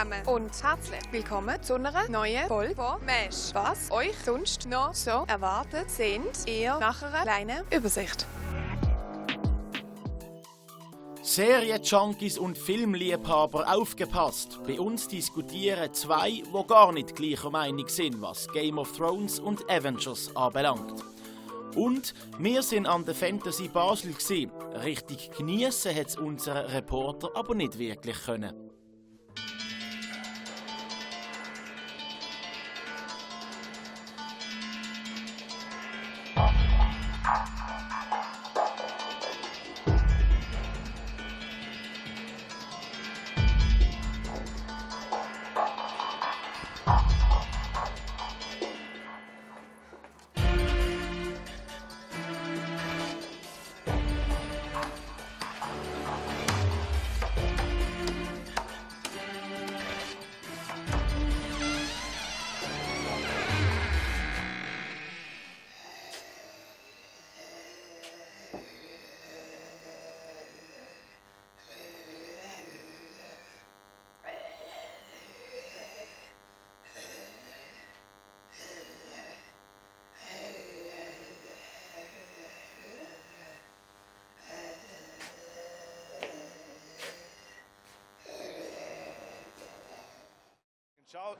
zusammen und herzlich willkommen zu einer neuen Folge von Mesh. Was euch sonst noch so erwartet, sind ihr nach einer kleinen Übersicht. Serienjunkies und Filmliebhaber aufgepasst. Bei uns diskutieren zwei, wo gar nicht gleicher Meinung sind, was Game of Thrones und Avengers anbelangt. Und wir sind an der Fantasy Basel gsi. Richtig geniessen hat unser Reporter aber nicht wirklich können.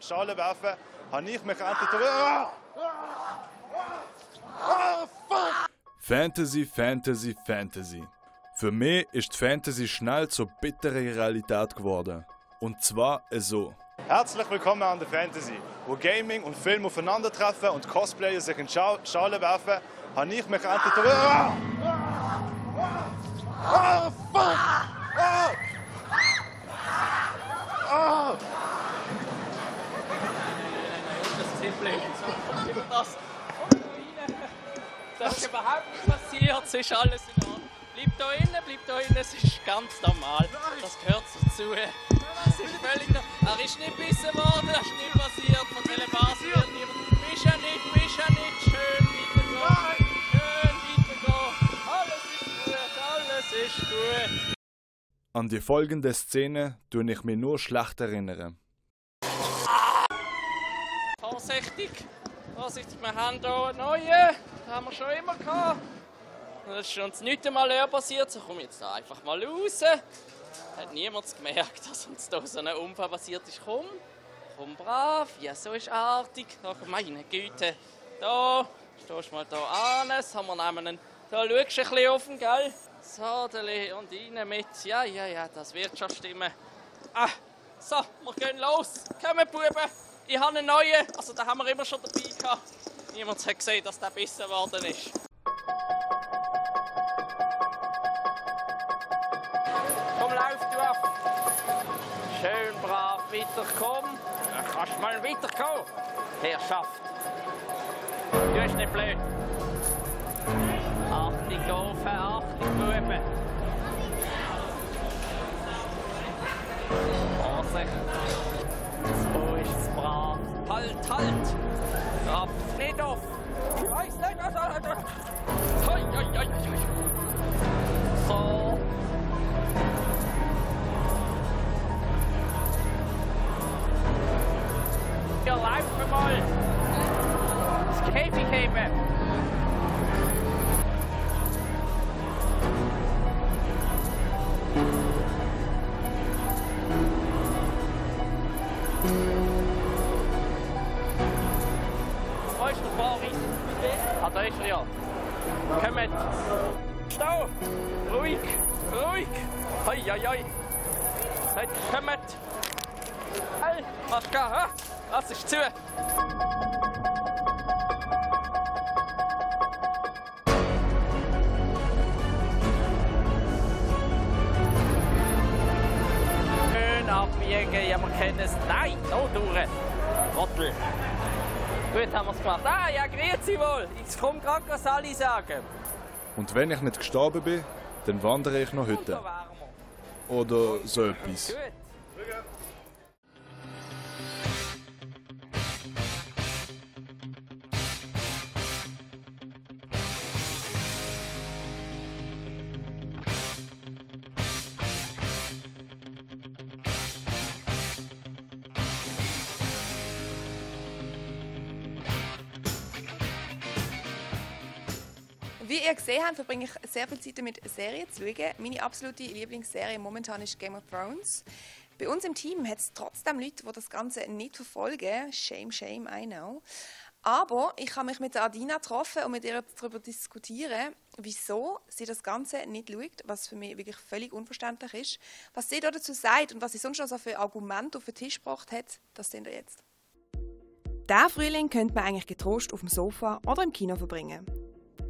Schale werfen, habe ich mich endlich... Ah! Ah, fuck! Fantasy, Fantasy, Fantasy. Für mich ist Fantasy schnell zur bitteren Realität geworden. Und zwar so. Herzlich willkommen an der Fantasy, wo Gaming und Film aufeinandertreffen und Cosplayer sich in Scha Schale werfen, habe ich mich endlich... Ah! Ah, fuck! Ah! Ah! Das. Das ist überhaupt nicht passiert, es ist alles in Ordnung. Bleib da innen, bleib da innen, es ist ganz normal. Das gehört dazu. Das ist völlig normal. Er ist nicht gebissen worden, das ist nicht passiert. Von Telebars wird niemand. Mischa nicht, mischa nicht. Schön weitergehen. Schön weitergehen. Alles ist gut, alles ist gut. An die folgende Szene tue ich mich nur schlecht erinnern. Vorsichtig. Vorsichtig, wir haben hier einen neuen. Den haben wir schon immer gehabt. Das ist uns nicht einmal passiert. So komme jetzt da einfach mal raus. Hat niemand gemerkt, dass uns da so ein Unfall passiert ist. Komm, komm brav. Ja, so ist artig. Ach, meine Güte. Da, stehst mal da an. Das haben wir nehmen. Da schaust du ein bisschen offen, gell? So, und rein mit. Ja, ja, ja, das wird schon stimmen. Ah, so, wir gehen los. Kommen, Buben. Ich habe einen neuen, also den haben wir immer schon dabei gehabt. Niemand hat gesehen, dass der besser geworden ist. Komm, lauf du ab. Schön brav weiterkommen. Dann kannst du mal weiterkommen. Herrschaft. Du bist nicht blöd. Achtung, Ofen, Achtung, Buben. Vorsicht. Halt, halt! Ab, nicht auf! Ich weiß nicht, was er hoi, hoi, hoi, hoi. So. Ja, laufen mal! Das Käfig heben! Stau! Ruhig! Ruhig! Hoi, hoi, hoi! Seid, kommt! Hey, was geht? Ha? Was ist zu? Schön abbiegen, ja, wir kennen es. Nein, so durch! Trottel! Gut haben wir es gemacht. Ah, ja, grüezi wohl. Ich komme gerade Sali sagen. Und wenn ich nicht gestorben bin, dann wandere ich noch heute. Oder so etwas. Wie ihr gesehen habt, verbringe ich sehr viel Zeit damit, Serien zu schauen. Meine absolute Lieblingsserie momentan ist Game of Thrones. Bei uns im Team hat es trotzdem Leute, die das Ganze nicht verfolgen. Shame, shame, I know. Aber ich habe mich mit Adina getroffen und mit ihr darüber diskutieren, wieso sie das Ganze nicht schaut, was für mich wirklich völlig unverständlich ist. Was sie dazu sagt und was sie sonst noch so für Argumente auf den Tisch gebracht hat, das sehen wir jetzt. Der Frühling könnte man eigentlich getrost auf dem Sofa oder im Kino verbringen.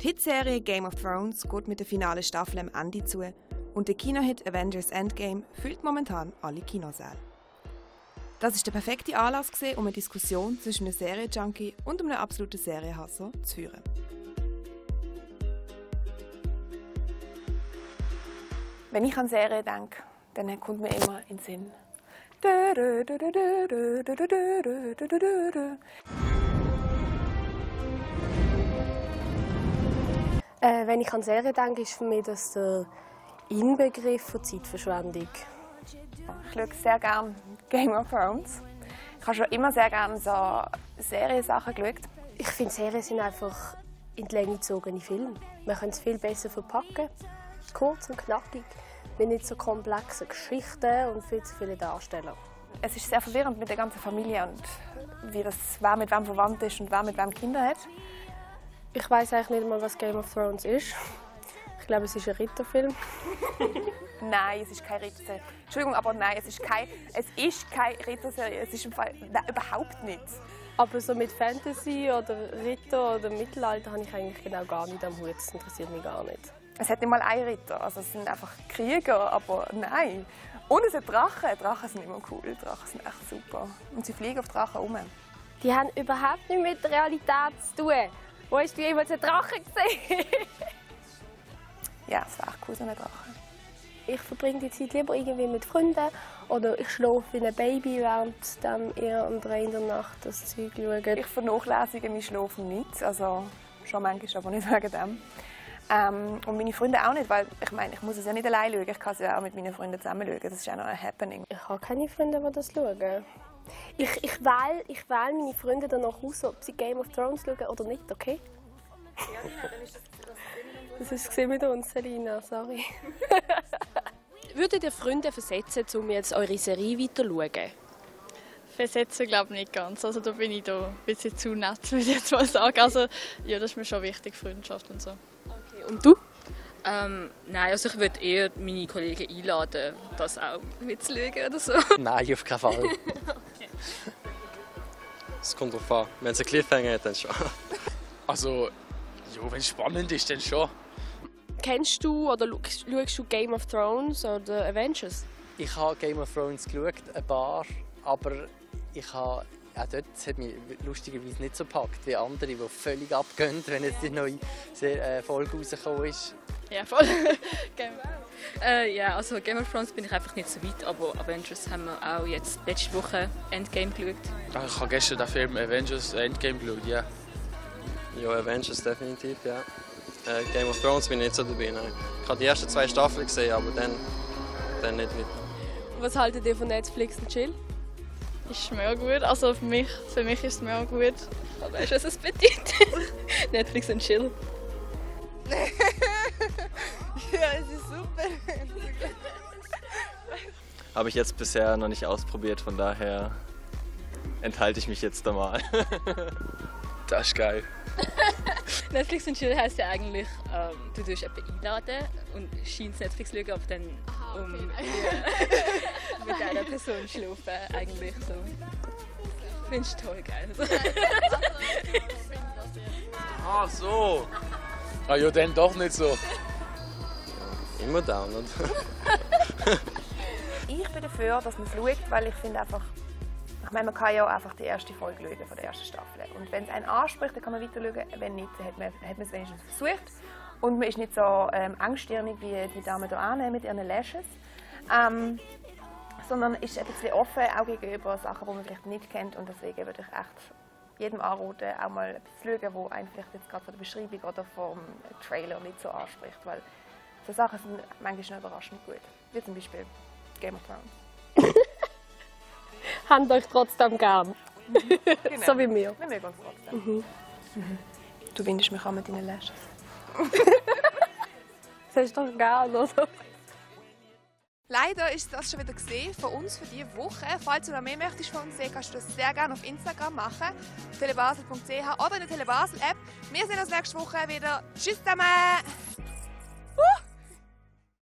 Die Hitserie Game of Thrones geht mit der finalen Staffel am Ende zu und der Kinohit Avengers Endgame füllt momentan alle Kinosäle. Das ist der perfekte Anlass, um eine Diskussion zwischen einem Serienjunkie und einem absoluten Serienhasser zu führen. Wenn ich an Serien denke, dann kommt mir immer in den Sinn. Äh, wenn ich an Serien denke, ist für mich das der Inbegriff von Zeitverschwendung. Ich schaue sehr gerne Game of Thrones. Ich habe schon immer sehr gerne so Seriensachen geschaut. Ich finde, Serien sind einfach in die Länge gezogene Filme. Man kann es viel besser verpacken. Kurz und knackig, mit nicht so komplexen Geschichten und viel zu vielen Darstellern. Es ist sehr verwirrend mit der ganzen Familie und wie das wer mit wem verwandt ist und wer mit wem Kinder hat. Ich weiß eigentlich nicht mal, was Game of Thrones ist. Ich glaube, es ist ein Ritterfilm. nein, es ist kein Ritterserie. Entschuldigung, aber nein, es ist kein, es ist kein Ritterserie. Es ist im Fall nein, überhaupt nicht. Aber so mit Fantasy oder Ritter oder Mittelalter habe ich eigentlich genau gar nicht am Hut. Das interessiert mich gar nicht. Es hat nicht mal einen Ritter. Also es sind einfach Krieger, aber nein. Und es sind Drachen. Drachen sind immer cool. Drachen sind echt super. Und sie fliegen auf Drachen um. Die haben überhaupt nichts mit der Realität zu tun. Wo hast du jemals einen Drachen gesehen? ja, es wäre cool, so ein Drache. Ich verbringe die Zeit lieber irgendwie mit Freunden oder ich schlafe wie ein Baby, während ihr um drei in der Nacht das Zeug schaut. Ich vernachlässige mein Schlafen nicht, also schon manchmal, aber nicht wegen dem. Ähm, und meine Freunde auch nicht, weil ich meine, ich muss es ja nicht allein schauen, ich kann es ja auch mit meinen Freunden zusammen schauen. Das ist ja noch ein Happening. Ich habe keine Freunde, die das schauen. Ich, ich wähle ich wähl meine Freunde danach aus, ob sie Game of Thrones schauen oder nicht, okay? Ja, dann ist das, das ist mit uns, Selina, sorry. Würdet ihr Freunde versetzen, um jetzt eure Serie weiter zu schauen? Versetzen glaube ich nicht ganz. Also da bin ich da ein bisschen zu nett, würde ich jetzt mal sagen. Also ja, das ist mir schon wichtig, Freundschaft und so. Okay. Und du? Ähm, nein, also ich würde eher meine Kollegen einladen, das auch mitzuschauen oder so. Nein, auf keinen Fall. Es kommt drauf an. Wenn es einen Cliffhanger hat, dann schon. Also, ja, wenn es spannend ist, dann schon. Kennst du oder schaust du Game of Thrones oder Avengers? Ich habe Game of Thrones geschaut, ein paar, aber ich habe auch dort hat mich lustigerweise nicht so gepackt wie andere, die völlig abgehen, wenn jetzt die neue äh, Folge rausgekommen ist. Ja, voll. äh, ja, also Game of Thrones bin ich einfach nicht so weit, aber Avengers haben wir auch jetzt letzte Woche Endgame geschaut. Ach, ich habe gestern den Film Avengers Endgame geschaut, ja. Ja, Avengers definitiv, ja. Äh, Game of Thrones bin ich nicht so dabei, nein. Ich habe die ersten zwei Staffeln gesehen, aber dann, dann nicht mit. Was haltet ihr von Netflix und Chill? Ist mega gut, also für mich, für mich ist es mega gut. Aber weißt du, was es bedeutet? Netflix und Chill. ja, es ist super. Habe ich jetzt bisher noch nicht ausprobiert, von daher enthalte ich mich jetzt da mal. das ist geil. Netflix und Chill heisst ja eigentlich, ähm, du tust jemanden einladen und scheinst Netflix schauen, aber dann Aha, okay. um ja, mit einer Person schlafen eigentlich so. Findest du toll geil. ah so. Ah ja, dann doch nicht so. Immer down, oder? ich bin dafür, dass man es schaut, weil ich finde einfach, meine, man kann ja auch einfach die erste Folge schauen von der ersten Staffel. Und wenn es einen anspricht, dann kann man weiter schauen. Wenn nicht, dann hat man, hat man es wenigstens versucht. Und man ist nicht so ähm, engstirnig wie die Dame hier mit ihren Lashes. Ähm, sondern ist ein bisschen offen, auch gegenüber Sachen, die man vielleicht nicht kennt. Und deswegen würde ich echt jedem anraten, auch mal etwas zu schauen, wo einen vielleicht jetzt gerade von der Beschreibung oder vom Trailer nicht so anspricht. Weil so Sachen sind manchmal überraschend gut. Wie zum Beispiel Game of Thrones. Habt euch trotzdem gern. Mhm. Genau. so wie wir. Wir mögen uns trotzdem. Mhm. Mhm. Du windest mich an mit deinen Lashes. das ist doch geil, oder? Leider ist das schon wieder gesehen von uns für diese Woche. Falls du noch mehr möchtest von uns sehen, kannst du das sehr gerne auf Instagram machen, telebasel.ch oder in der Telebasel App. Wir sehen uns nächste Woche wieder. Tschüss zusammen!